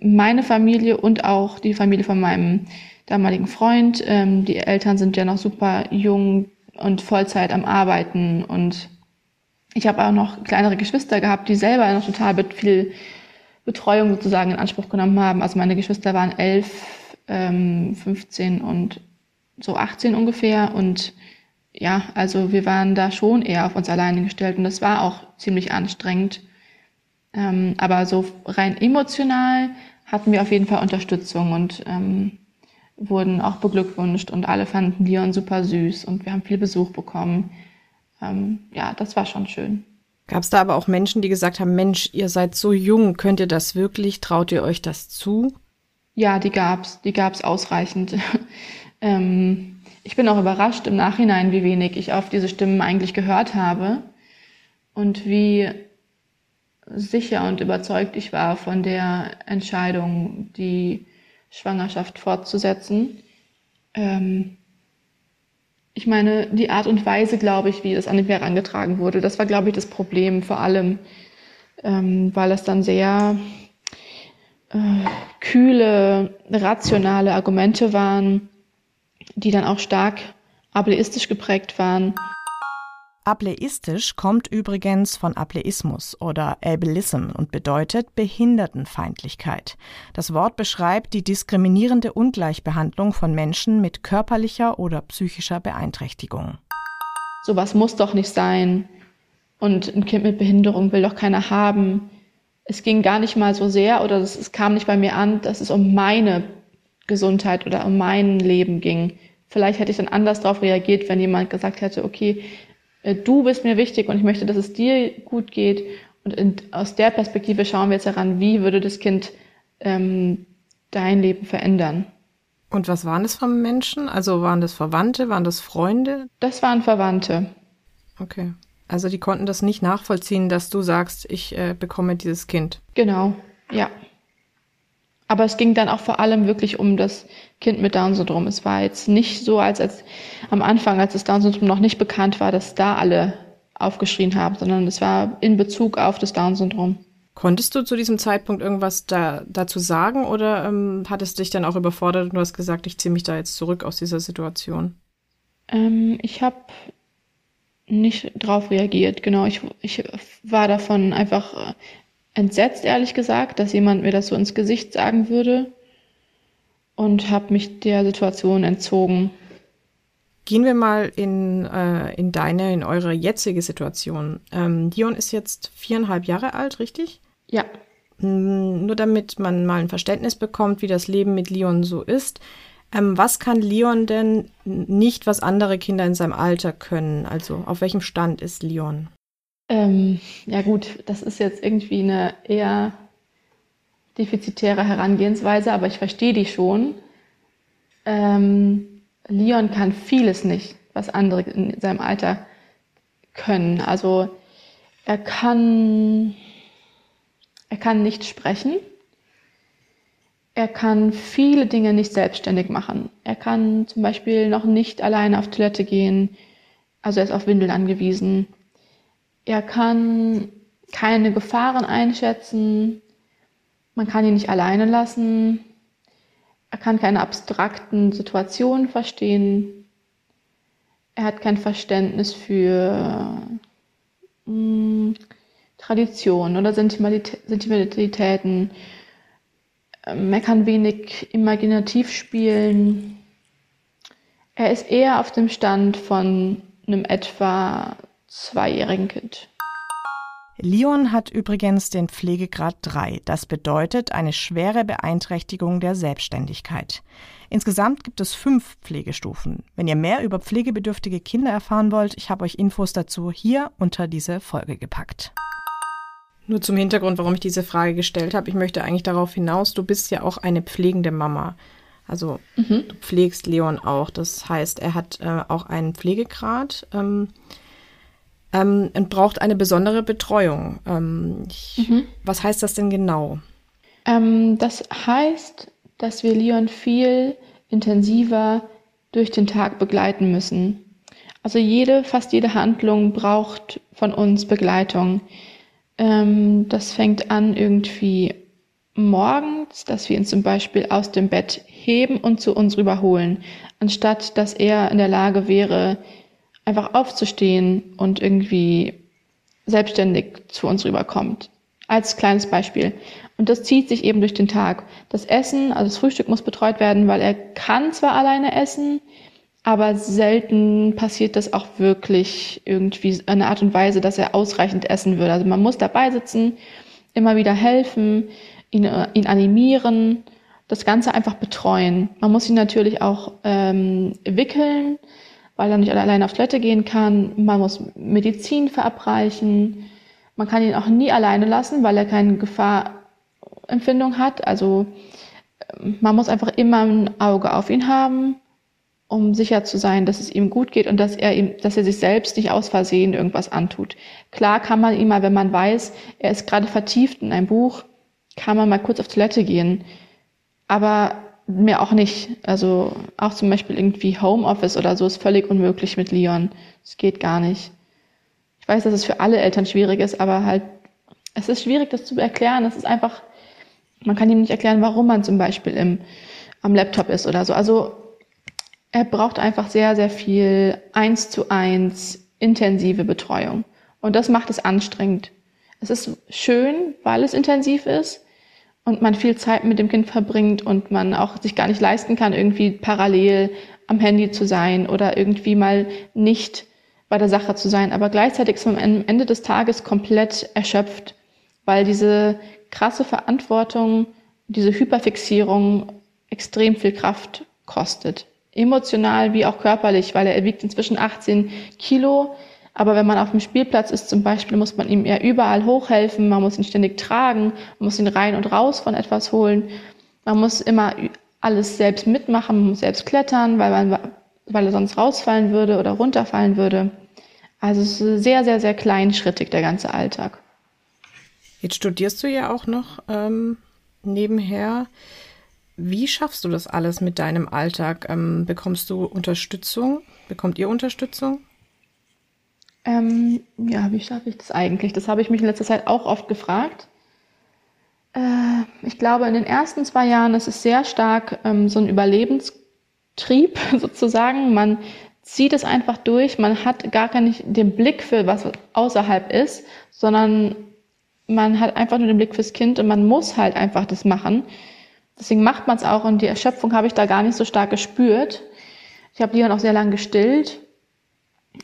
Meine Familie und auch die Familie von meinem damaligen Freund, ähm, die Eltern sind ja noch super jung und Vollzeit am Arbeiten und ich habe auch noch kleinere Geschwister gehabt, die selber noch total viel Betreuung sozusagen in Anspruch genommen haben. Also meine Geschwister waren elf, ähm, 15 und so 18 ungefähr. Und ja, also wir waren da schon eher auf uns alleine gestellt und das war auch ziemlich anstrengend. Ähm, aber so rein emotional hatten wir auf jeden Fall Unterstützung und ähm, wurden auch beglückwünscht und alle fanden Leon super süß und wir haben viel Besuch bekommen. Ähm, ja, das war schon schön. Gab es da aber auch Menschen, die gesagt haben, Mensch, ihr seid so jung, könnt ihr das wirklich? Traut ihr euch das zu? Ja, die gab's, die gab's ausreichend. ähm, ich bin auch überrascht im Nachhinein, wie wenig ich auf diese Stimmen eigentlich gehört habe und wie sicher und überzeugt ich war von der Entscheidung, die Schwangerschaft fortzusetzen. Ähm, ich meine, die Art und Weise, glaube ich, wie das an mich herangetragen wurde, das war, glaube ich, das Problem vor allem, ähm, weil es dann sehr äh, kühle, rationale Argumente waren, die dann auch stark ableistisch geprägt waren. Ableistisch kommt übrigens von Ableismus oder Ableism und bedeutet Behindertenfeindlichkeit. Das Wort beschreibt die diskriminierende Ungleichbehandlung von Menschen mit körperlicher oder psychischer Beeinträchtigung. Sowas muss doch nicht sein. Und ein Kind mit Behinderung will doch keiner haben. Es ging gar nicht mal so sehr oder es kam nicht bei mir an, dass es um meine Gesundheit oder um mein Leben ging. Vielleicht hätte ich dann anders darauf reagiert, wenn jemand gesagt hätte, okay, äh, du bist mir wichtig und ich möchte, dass es dir gut geht. Und in, aus der Perspektive schauen wir jetzt heran, wie würde das Kind ähm, dein Leben verändern. Und was waren das für Menschen? Also waren das Verwandte, waren das Freunde? Das waren Verwandte. Okay. Also die konnten das nicht nachvollziehen, dass du sagst, ich äh, bekomme dieses Kind. Genau, ja. Aber es ging dann auch vor allem wirklich um das Kind mit Down-Syndrom. Es war jetzt nicht so, als, als am Anfang, als das Down-Syndrom noch nicht bekannt war, dass da alle aufgeschrien haben, sondern es war in Bezug auf das Down-Syndrom. Konntest du zu diesem Zeitpunkt irgendwas da, dazu sagen oder ähm, hat es dich dann auch überfordert und du hast gesagt, ich ziehe mich da jetzt zurück aus dieser Situation? Ähm, ich habe nicht drauf reagiert, genau. Ich, ich war davon einfach äh, entsetzt, ehrlich gesagt, dass jemand mir das so ins Gesicht sagen würde und habe mich der Situation entzogen. Gehen wir mal in, äh, in deine, in eure jetzige Situation. Ähm, Dion ist jetzt viereinhalb Jahre alt, richtig? Ja. Hm, nur damit man mal ein Verständnis bekommt, wie das Leben mit Leon so ist. Ähm, was kann Leon denn nicht, was andere Kinder in seinem Alter können? Also auf welchem Stand ist Leon? Ähm, ja gut, das ist jetzt irgendwie eine eher defizitäre Herangehensweise, aber ich verstehe die schon. Ähm, Leon kann vieles nicht, was andere in seinem Alter können. Also er kann, er kann nicht sprechen. Er kann viele Dinge nicht selbstständig machen. Er kann zum Beispiel noch nicht alleine auf Toilette gehen. Also er ist auf Windeln angewiesen. Er kann keine Gefahren einschätzen. Man kann ihn nicht alleine lassen. Er kann keine abstrakten Situationen verstehen. Er hat kein Verständnis für mh, hm, Traditionen oder Sentimentalitäten. Ähm, er kann wenig imaginativ spielen. Er ist eher auf dem Stand von einem etwa zweijährigen Kind. Leon hat übrigens den Pflegegrad 3. Das bedeutet eine schwere Beeinträchtigung der Selbstständigkeit. Insgesamt gibt es fünf Pflegestufen. Wenn ihr mehr über pflegebedürftige Kinder erfahren wollt, ich habe euch Infos dazu hier unter diese Folge gepackt. Nur zum Hintergrund, warum ich diese Frage gestellt habe. Ich möchte eigentlich darauf hinaus, du bist ja auch eine pflegende Mama. Also mhm. du pflegst Leon auch. Das heißt, er hat äh, auch einen Pflegegrad. Ähm, ähm, und braucht eine besondere Betreuung. Ähm, ich, mhm. Was heißt das denn genau? Ähm, das heißt, dass wir Leon viel intensiver durch den Tag begleiten müssen. Also jede, fast jede Handlung braucht von uns Begleitung. Ähm, das fängt an irgendwie morgens, dass wir ihn zum Beispiel aus dem Bett heben und zu uns rüberholen, anstatt dass er in der Lage wäre, einfach aufzustehen und irgendwie selbstständig zu uns rüberkommt. Als kleines Beispiel. Und das zieht sich eben durch den Tag. Das Essen, also das Frühstück muss betreut werden, weil er kann zwar alleine essen, aber selten passiert das auch wirklich irgendwie eine Art und Weise, dass er ausreichend essen würde. Also man muss dabei sitzen, immer wieder helfen, ihn, ihn animieren, das Ganze einfach betreuen. Man muss ihn natürlich auch ähm, wickeln, weil er nicht alleine auf Toilette gehen kann. Man muss Medizin verabreichen. Man kann ihn auch nie alleine lassen, weil er keine Gefahrempfindung hat. Also ähm, man muss einfach immer ein Auge auf ihn haben um sicher zu sein, dass es ihm gut geht und dass er ihm, dass er sich selbst nicht aus Versehen irgendwas antut. Klar kann man ihm mal, wenn man weiß, er ist gerade vertieft in ein Buch, kann man mal kurz auf Toilette gehen. Aber mehr auch nicht. Also auch zum Beispiel irgendwie Homeoffice oder so ist völlig unmöglich mit Leon. Es geht gar nicht. Ich weiß, dass es für alle Eltern schwierig ist, aber halt, es ist schwierig, das zu erklären. Es ist einfach, man kann ihm nicht erklären, warum man zum Beispiel im, am Laptop ist oder so. Also er braucht einfach sehr, sehr viel eins zu eins intensive Betreuung. Und das macht es anstrengend. Es ist schön, weil es intensiv ist und man viel Zeit mit dem Kind verbringt und man auch sich gar nicht leisten kann, irgendwie parallel am Handy zu sein oder irgendwie mal nicht bei der Sache zu sein. Aber gleichzeitig ist man am Ende des Tages komplett erschöpft, weil diese krasse Verantwortung, diese Hyperfixierung extrem viel Kraft kostet. Emotional wie auch körperlich, weil er wiegt inzwischen 18 Kilo. Aber wenn man auf dem Spielplatz ist zum Beispiel, muss man ihm ja überall hochhelfen, man muss ihn ständig tragen, man muss ihn rein und raus von etwas holen. Man muss immer alles selbst mitmachen, man muss selbst klettern, weil, man, weil er sonst rausfallen würde oder runterfallen würde. Also es ist sehr, sehr, sehr kleinschrittig, der ganze Alltag. Jetzt studierst du ja auch noch ähm, nebenher. Wie schaffst du das alles mit deinem Alltag? Ähm, bekommst du Unterstützung? Bekommt ihr Unterstützung? Ähm, ja, wie schaffe ich das eigentlich? Das habe ich mich in letzter Zeit auch oft gefragt. Äh, ich glaube, in den ersten zwei Jahren ist es sehr stark ähm, so ein Überlebenstrieb sozusagen. Man zieht es einfach durch. Man hat gar nicht den Blick für was außerhalb ist, sondern man hat einfach nur den Blick fürs Kind und man muss halt einfach das machen. Deswegen macht man es auch und die Erschöpfung habe ich da gar nicht so stark gespürt. Ich habe Leon auch sehr lange gestillt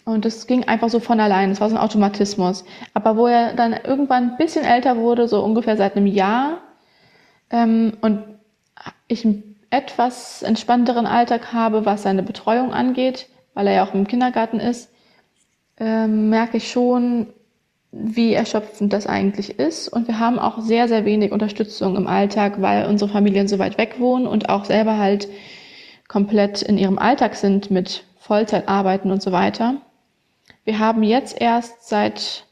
und das ging einfach so von allein. Das war so ein Automatismus. Aber wo er dann irgendwann ein bisschen älter wurde, so ungefähr seit einem Jahr, ähm, und ich einen etwas entspannteren Alltag habe, was seine Betreuung angeht, weil er ja auch im Kindergarten ist, äh, merke ich schon, wie erschöpfend das eigentlich ist. Und wir haben auch sehr, sehr wenig Unterstützung im Alltag, weil unsere Familien so weit weg wohnen und auch selber halt komplett in ihrem Alltag sind mit Vollzeitarbeiten und so weiter. Wir haben jetzt erst seit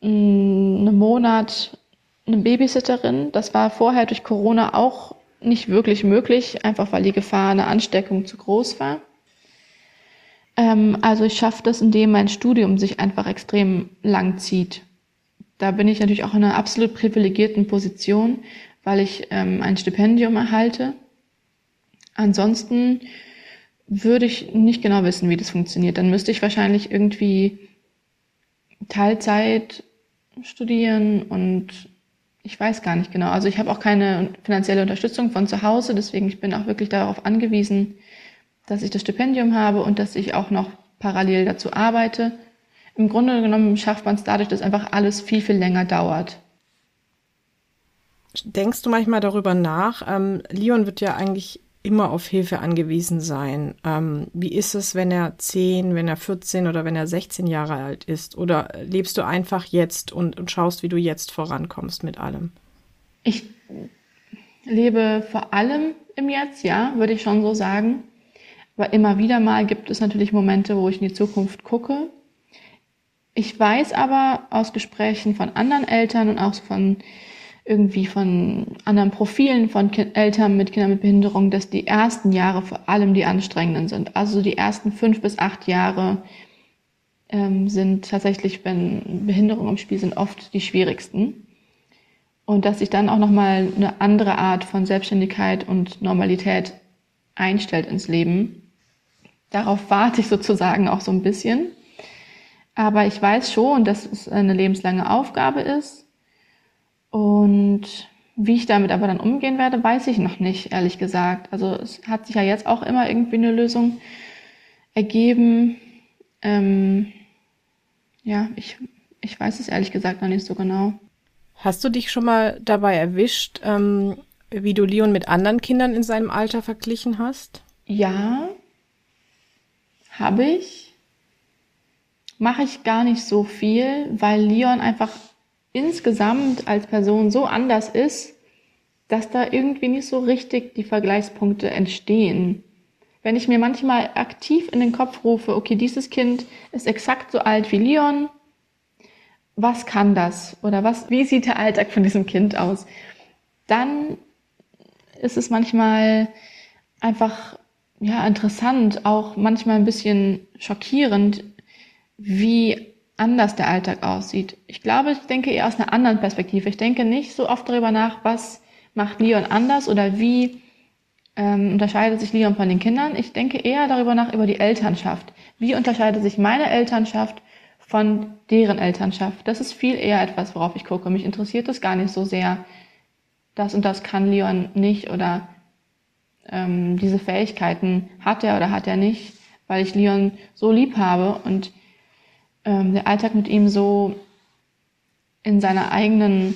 mm, einem Monat eine Babysitterin. Das war vorher durch Corona auch nicht wirklich möglich, einfach weil die Gefahr einer Ansteckung zu groß war. Ähm, also ich schaffe das, indem mein Studium sich einfach extrem lang zieht. Da bin ich natürlich auch in einer absolut privilegierten Position, weil ich ähm, ein Stipendium erhalte. Ansonsten würde ich nicht genau wissen, wie das funktioniert. Dann müsste ich wahrscheinlich irgendwie Teilzeit studieren und ich weiß gar nicht genau. Also ich habe auch keine finanzielle Unterstützung von zu Hause, deswegen ich bin auch wirklich darauf angewiesen, dass ich das Stipendium habe und dass ich auch noch parallel dazu arbeite. Im Grunde genommen schafft man es dadurch, dass einfach alles viel, viel länger dauert. Denkst du manchmal darüber nach? Ähm, Leon wird ja eigentlich immer auf Hilfe angewiesen sein. Ähm, wie ist es, wenn er 10, wenn er 14 oder wenn er 16 Jahre alt ist? Oder lebst du einfach jetzt und, und schaust, wie du jetzt vorankommst mit allem? Ich lebe vor allem im Jetzt, ja, würde ich schon so sagen. Aber immer wieder mal gibt es natürlich Momente, wo ich in die Zukunft gucke. Ich weiß aber aus Gesprächen von anderen Eltern und auch von irgendwie von anderen Profilen von kind Eltern mit Kindern mit Behinderung, dass die ersten Jahre vor allem die anstrengenden sind. Also die ersten fünf bis acht Jahre ähm, sind tatsächlich, wenn Behinderungen im Spiel sind, oft die schwierigsten. Und dass sich dann auch nochmal eine andere Art von Selbstständigkeit und Normalität einstellt ins Leben. Darauf warte ich sozusagen auch so ein bisschen. Aber ich weiß schon, dass es eine lebenslange Aufgabe ist und wie ich damit aber dann umgehen werde, weiß ich noch nicht, ehrlich gesagt. Also es hat sich ja jetzt auch immer irgendwie eine Lösung ergeben. Ähm, ja, ich, ich weiß es ehrlich gesagt noch nicht so genau. Hast du dich schon mal dabei erwischt, ähm, wie du Leon mit anderen Kindern in seinem Alter verglichen hast? Ja, habe ich. Mache ich gar nicht so viel, weil Leon einfach insgesamt als Person so anders ist, dass da irgendwie nicht so richtig die Vergleichspunkte entstehen. Wenn ich mir manchmal aktiv in den Kopf rufe, okay, dieses Kind ist exakt so alt wie Leon, was kann das? Oder was, wie sieht der Alltag von diesem Kind aus? Dann ist es manchmal einfach, ja, interessant, auch manchmal ein bisschen schockierend, wie anders der Alltag aussieht. Ich glaube, ich denke eher aus einer anderen Perspektive. Ich denke nicht so oft darüber nach, was macht Leon anders oder wie ähm, unterscheidet sich Leon von den Kindern. Ich denke eher darüber nach, über die Elternschaft. Wie unterscheidet sich meine Elternschaft von deren Elternschaft? Das ist viel eher etwas, worauf ich gucke. Mich interessiert das gar nicht so sehr. Das und das kann Leon nicht oder ähm, diese Fähigkeiten hat er oder hat er nicht, weil ich Leon so lieb habe und ähm, der Alltag mit ihm so in seiner eigenen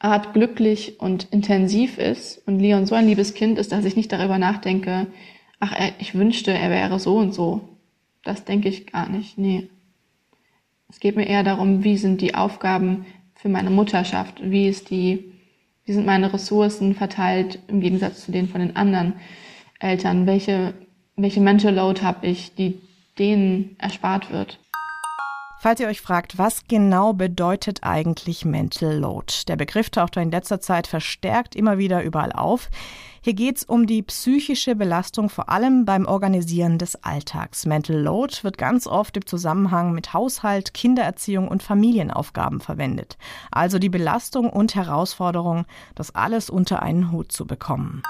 Art glücklich und intensiv ist und Leon so ein liebes Kind ist, dass ich nicht darüber nachdenke, ach, ich wünschte, er wäre so und so. Das denke ich gar nicht. Nee. Es geht mir eher darum, wie sind die Aufgaben für meine Mutterschaft? Wie ist die, wie sind meine Ressourcen verteilt im Gegensatz zu denen von den anderen Eltern? Welche, welche Mental Load habe ich, die denen erspart wird? Falls ihr euch fragt, was genau bedeutet eigentlich Mental Load? Der Begriff taucht in letzter Zeit verstärkt immer wieder überall auf. Hier geht es um die psychische Belastung, vor allem beim Organisieren des Alltags. Mental Load wird ganz oft im Zusammenhang mit Haushalt, Kindererziehung und Familienaufgaben verwendet. Also die Belastung und Herausforderung, das alles unter einen Hut zu bekommen.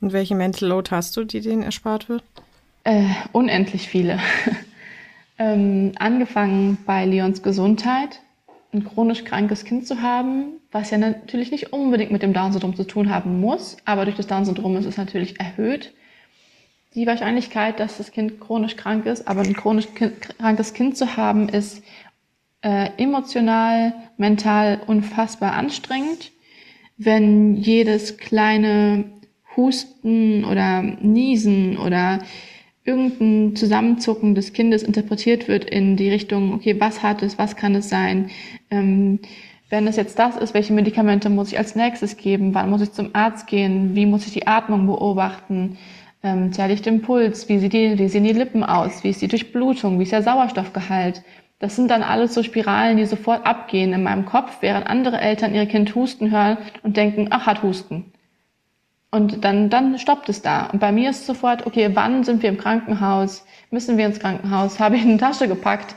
Und welche Mental Load hast du, die denen erspart wird? Äh, unendlich viele. ähm, angefangen bei Leons Gesundheit, ein chronisch krankes Kind zu haben, was ja natürlich nicht unbedingt mit dem Down-Syndrom zu tun haben muss, aber durch das Down-Syndrom ist es natürlich erhöht. Die Wahrscheinlichkeit, dass das Kind chronisch krank ist, aber ein chronisch krankes Kind zu haben, ist äh, emotional, mental unfassbar anstrengend. Wenn jedes kleine Husten oder Niesen oder irgendein Zusammenzucken des Kindes interpretiert wird in die Richtung, okay, was hat es, was kann es sein? Ähm, wenn es jetzt das ist, welche Medikamente muss ich als nächstes geben? Wann muss ich zum Arzt gehen? Wie muss ich die Atmung beobachten? Ähm, zähle ich den Puls? Wie, sieht die, wie sehen die Lippen aus? Wie ist die Durchblutung? Wie ist der Sauerstoffgehalt? Das sind dann alles so Spiralen, die sofort abgehen in meinem Kopf, während andere Eltern ihr Kind husten hören und denken, ach, hat Husten. Und dann, dann stoppt es da. Und bei mir ist sofort, okay, wann sind wir im Krankenhaus? Müssen wir ins Krankenhaus? Habe ich eine Tasche gepackt?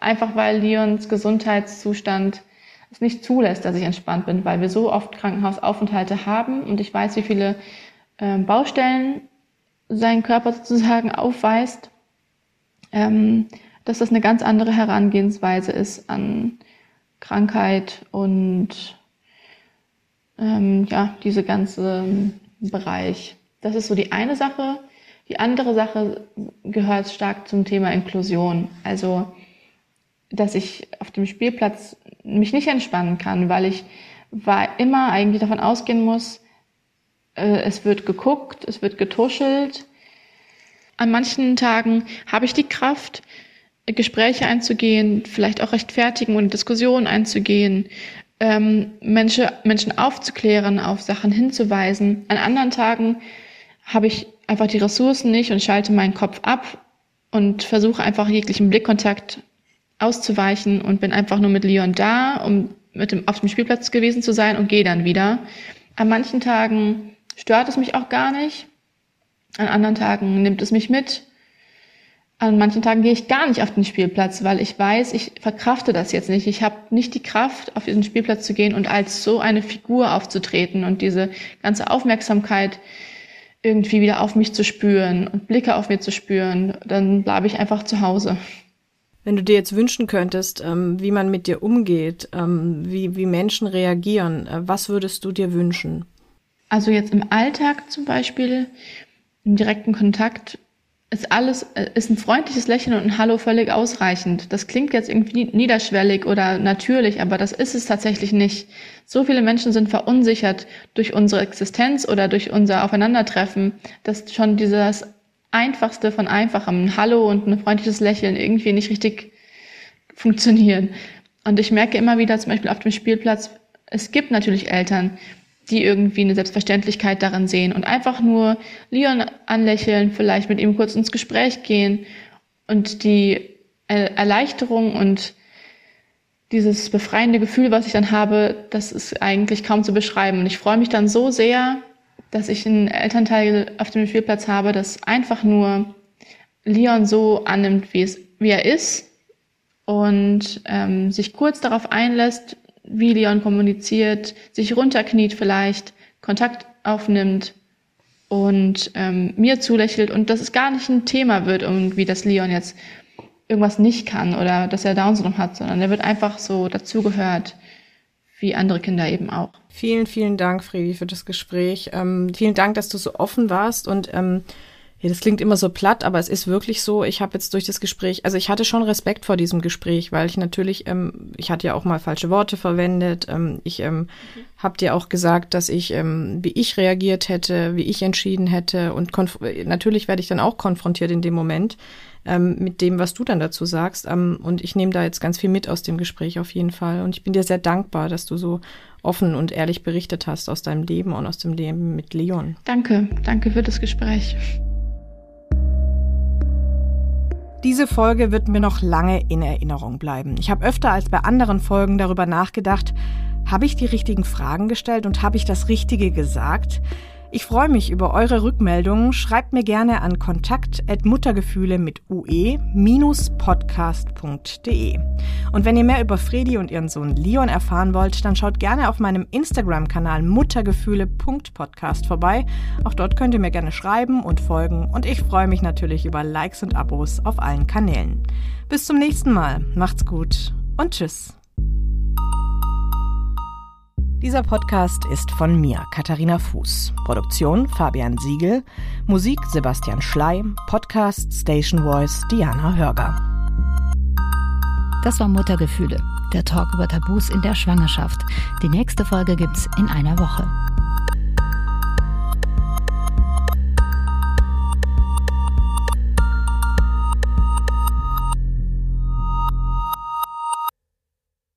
Einfach weil Leons Gesundheitszustand es nicht zulässt, dass ich entspannt bin, weil wir so oft Krankenhausaufenthalte haben und ich weiß, wie viele äh, Baustellen sein Körper sozusagen aufweist, ähm, dass das eine ganz andere Herangehensweise ist an Krankheit und ähm, ja, diese ganze Bereich. Das ist so die eine Sache. Die andere Sache gehört stark zum Thema Inklusion. Also, dass ich auf dem Spielplatz mich nicht entspannen kann, weil ich war immer eigentlich davon ausgehen muss, äh, es wird geguckt, es wird getuschelt. An manchen Tagen habe ich die Kraft, Gespräche einzugehen, vielleicht auch rechtfertigen und Diskussionen einzugehen, ähm, Menschen, Menschen aufzuklären, auf Sachen hinzuweisen. An anderen Tagen habe ich einfach die Ressourcen nicht und schalte meinen Kopf ab und versuche einfach jeglichen Blickkontakt auszuweichen und bin einfach nur mit Leon da, um mit dem, auf dem Spielplatz gewesen zu sein und gehe dann wieder. An manchen Tagen stört es mich auch gar nicht. An anderen Tagen nimmt es mich mit an manchen Tagen gehe ich gar nicht auf den Spielplatz, weil ich weiß, ich verkrafte das jetzt nicht. Ich habe nicht die Kraft, auf diesen Spielplatz zu gehen und als so eine Figur aufzutreten und diese ganze Aufmerksamkeit irgendwie wieder auf mich zu spüren und Blicke auf mir zu spüren. Dann bleibe ich einfach zu Hause. Wenn du dir jetzt wünschen könntest, ähm, wie man mit dir umgeht, ähm, wie, wie Menschen reagieren, äh, was würdest du dir wünschen? Also jetzt im Alltag zum Beispiel, im direkten Kontakt ist alles, äh, ist ein freundliches Lächeln und ein Hallo völlig ausreichend. Das klingt jetzt irgendwie niederschwellig oder natürlich, aber das ist es tatsächlich nicht. So viele Menschen sind verunsichert durch unsere Existenz oder durch unser Aufeinandertreffen, dass schon dieses Einfachste von Einfachem, ein Hallo und ein freundliches Lächeln irgendwie nicht richtig funktionieren. Und ich merke immer wieder, zum Beispiel auf dem Spielplatz, es gibt natürlich Eltern, die irgendwie eine Selbstverständlichkeit darin sehen und einfach nur Leon anlächeln, vielleicht mit ihm kurz ins Gespräch gehen und die Erleichterung und dieses befreiende Gefühl, was ich dann habe, das ist eigentlich kaum zu beschreiben. Und ich freue mich dann so sehr, dass ich einen Elternteil auf dem Spielplatz habe, das einfach nur Leon so annimmt, wie, es, wie er ist und ähm, sich kurz darauf einlässt, wie Leon kommuniziert, sich runterkniet vielleicht, Kontakt aufnimmt und ähm, mir zulächelt. Und dass es gar nicht ein Thema wird, irgendwie, dass Leon jetzt irgendwas nicht kann oder dass er Down-Syndrom hat, sondern er wird einfach so dazugehört, wie andere Kinder eben auch. Vielen, vielen Dank, Fredi, für das Gespräch. Ähm, vielen Dank, dass du so offen warst und ähm, ja, das klingt immer so platt, aber es ist wirklich so. Ich habe jetzt durch das Gespräch, also ich hatte schon Respekt vor diesem Gespräch, weil ich natürlich, ähm, ich hatte ja auch mal falsche Worte verwendet. Ähm, ich ähm, mhm. habe dir auch gesagt, dass ich, ähm, wie ich reagiert hätte, wie ich entschieden hätte. Und natürlich werde ich dann auch konfrontiert in dem Moment ähm, mit dem, was du dann dazu sagst. Ähm, und ich nehme da jetzt ganz viel mit aus dem Gespräch auf jeden Fall. Und ich bin dir sehr dankbar, dass du so offen und ehrlich berichtet hast aus deinem Leben und aus dem Leben mit Leon. Danke, danke für das Gespräch. Diese Folge wird mir noch lange in Erinnerung bleiben. Ich habe öfter als bei anderen Folgen darüber nachgedacht, habe ich die richtigen Fragen gestellt und habe ich das Richtige gesagt? Ich freue mich über eure Rückmeldungen. Schreibt mir gerne an kontakt.muttergefühle mit ue-podcast.de. Und wenn ihr mehr über Fredi und ihren Sohn Leon erfahren wollt, dann schaut gerne auf meinem Instagram-Kanal muttergefühle.podcast vorbei. Auch dort könnt ihr mir gerne schreiben und folgen. Und ich freue mich natürlich über Likes und Abos auf allen Kanälen. Bis zum nächsten Mal. Macht's gut und tschüss. Dieser Podcast ist von mir, Katharina Fuß. Produktion Fabian Siegel. Musik Sebastian Schley. Podcast Station Voice Diana Hörger. Das war Muttergefühle, der Talk über Tabus in der Schwangerschaft. Die nächste Folge gibt's in einer Woche.